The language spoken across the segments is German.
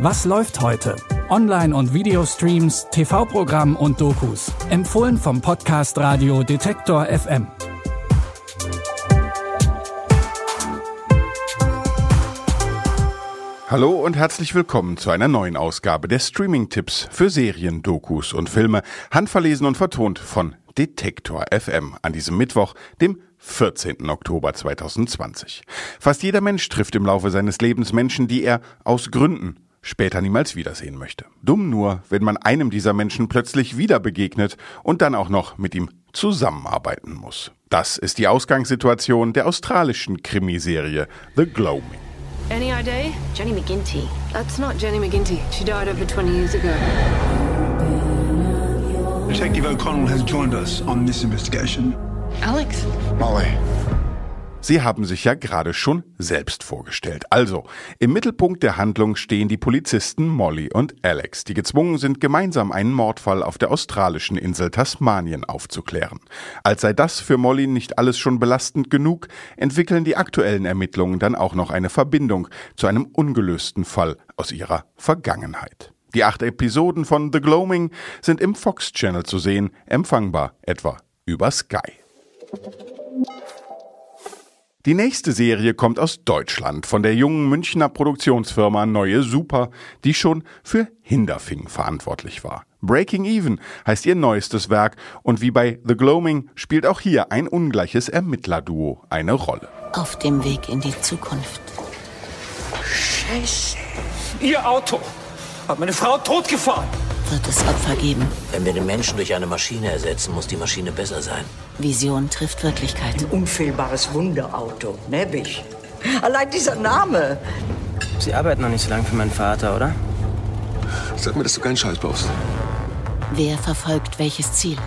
Was läuft heute? Online- und Videostreams, TV-Programm und Dokus. Empfohlen vom Podcast Radio Detektor FM. Hallo und herzlich willkommen zu einer neuen Ausgabe der Streaming-Tipps für Serien, Dokus und Filme, handverlesen und vertont von Detektor FM an diesem Mittwoch, dem 14. Oktober 2020. Fast jeder Mensch trifft im Laufe seines Lebens Menschen, die er aus Gründen später niemals wiedersehen möchte. Dumm nur, wenn man einem dieser Menschen plötzlich wieder begegnet und dann auch noch mit ihm zusammenarbeiten muss. Das ist die Ausgangssituation der australischen Krimiserie The Gloaming. Any idea? Jenny McGinty. That's not Jenny McGinty. She died over 20 years ago. Detective O'Connell has joined us on this investigation. Alex? Molly. Sie haben sich ja gerade schon selbst vorgestellt. Also, im Mittelpunkt der Handlung stehen die Polizisten Molly und Alex, die gezwungen sind, gemeinsam einen Mordfall auf der australischen Insel Tasmanien aufzuklären. Als sei das für Molly nicht alles schon belastend genug, entwickeln die aktuellen Ermittlungen dann auch noch eine Verbindung zu einem ungelösten Fall aus ihrer Vergangenheit. Die acht Episoden von The Gloaming sind im Fox Channel zu sehen, empfangbar etwa über Sky. Die nächste Serie kommt aus Deutschland von der jungen Münchner Produktionsfirma Neue Super, die schon für Hinderfing verantwortlich war. Breaking Even heißt ihr neuestes Werk und wie bei The Gloaming spielt auch hier ein ungleiches Ermittlerduo eine Rolle. Auf dem Weg in die Zukunft. Scheiße. Ihr Auto hat meine Frau totgefahren. Wird es Opfer geben? Wenn wir den Menschen durch eine Maschine ersetzen, muss die Maschine besser sein. Vision trifft Wirklichkeit. Unfehlbares Wunderauto, Nebbig. Allein dieser Name. Sie arbeiten noch nicht so lange für meinen Vater, oder? Sag mir, dass du keinen Scheiß baust. Wer verfolgt welches Ziel?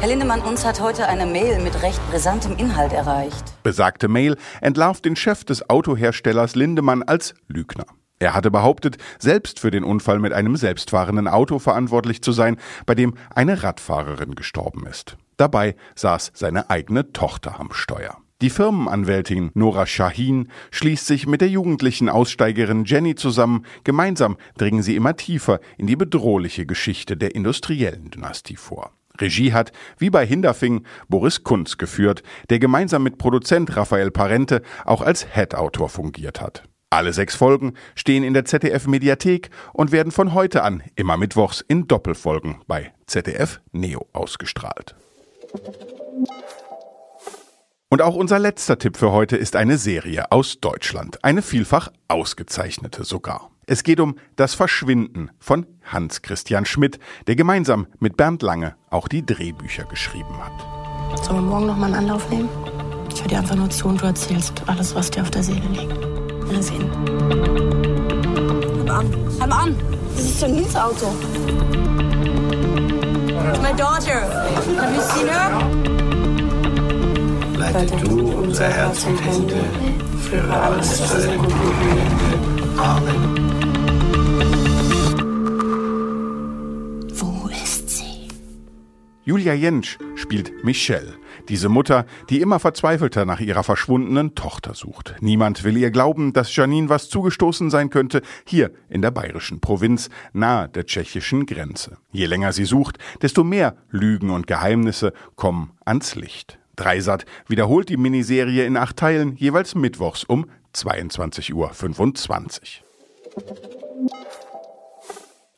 Herr Lindemann, uns hat heute eine Mail mit recht brisantem Inhalt erreicht. Besagte Mail entlarvt den Chef des Autoherstellers Lindemann als Lügner. Er hatte behauptet, selbst für den Unfall mit einem selbstfahrenden Auto verantwortlich zu sein, bei dem eine Radfahrerin gestorben ist. Dabei saß seine eigene Tochter am Steuer. Die Firmenanwältin Nora Shahin schließt sich mit der jugendlichen Aussteigerin Jenny zusammen. Gemeinsam dringen sie immer tiefer in die bedrohliche Geschichte der industriellen Dynastie vor. Regie hat, wie bei Hinderfing, Boris Kunz geführt, der gemeinsam mit Produzent Raphael Parente auch als Head-Autor fungiert hat. Alle sechs Folgen stehen in der ZDF Mediathek und werden von heute an immer mittwochs in Doppelfolgen bei ZDF Neo ausgestrahlt. Und auch unser letzter Tipp für heute ist eine Serie aus Deutschland, eine vielfach ausgezeichnete sogar. Es geht um Das Verschwinden von Hans Christian Schmidt, der gemeinsam mit Bernd Lange auch die Drehbücher geschrieben hat. Sollen wir morgen noch mal einen Anlauf nehmen? Ich höre dir einfach nur zu und du erzählst alles, was dir auf der Seele liegt. Mal sehen. Halt an. Halt an. Das ist doch Nils Auto. It's my daughter. Have you seen her? Leite du unser Herz und Hände, führe alles zu deinem guten Ende. Amen. Julia Jentsch spielt Michelle, diese Mutter, die immer verzweifelter nach ihrer verschwundenen Tochter sucht. Niemand will ihr glauben, dass Janine was zugestoßen sein könnte, hier in der bayerischen Provinz, nahe der tschechischen Grenze. Je länger sie sucht, desto mehr Lügen und Geheimnisse kommen ans Licht. Dreisat wiederholt die Miniserie in acht Teilen, jeweils mittwochs um 22.25 Uhr.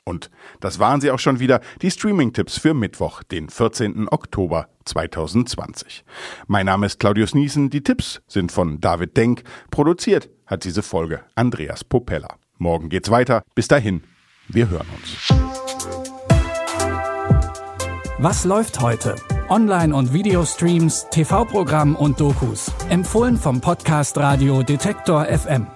Und das waren sie auch schon wieder, die Streaming-Tipps für Mittwoch, den 14. Oktober 2020. Mein Name ist Claudius Niesen, die Tipps sind von David Denk, produziert hat diese Folge Andreas Popella. Morgen geht's weiter, bis dahin, wir hören uns. Was läuft heute? Online- und Videostreams, TV-Programm und Dokus. Empfohlen vom Podcast Radio Detektor FM.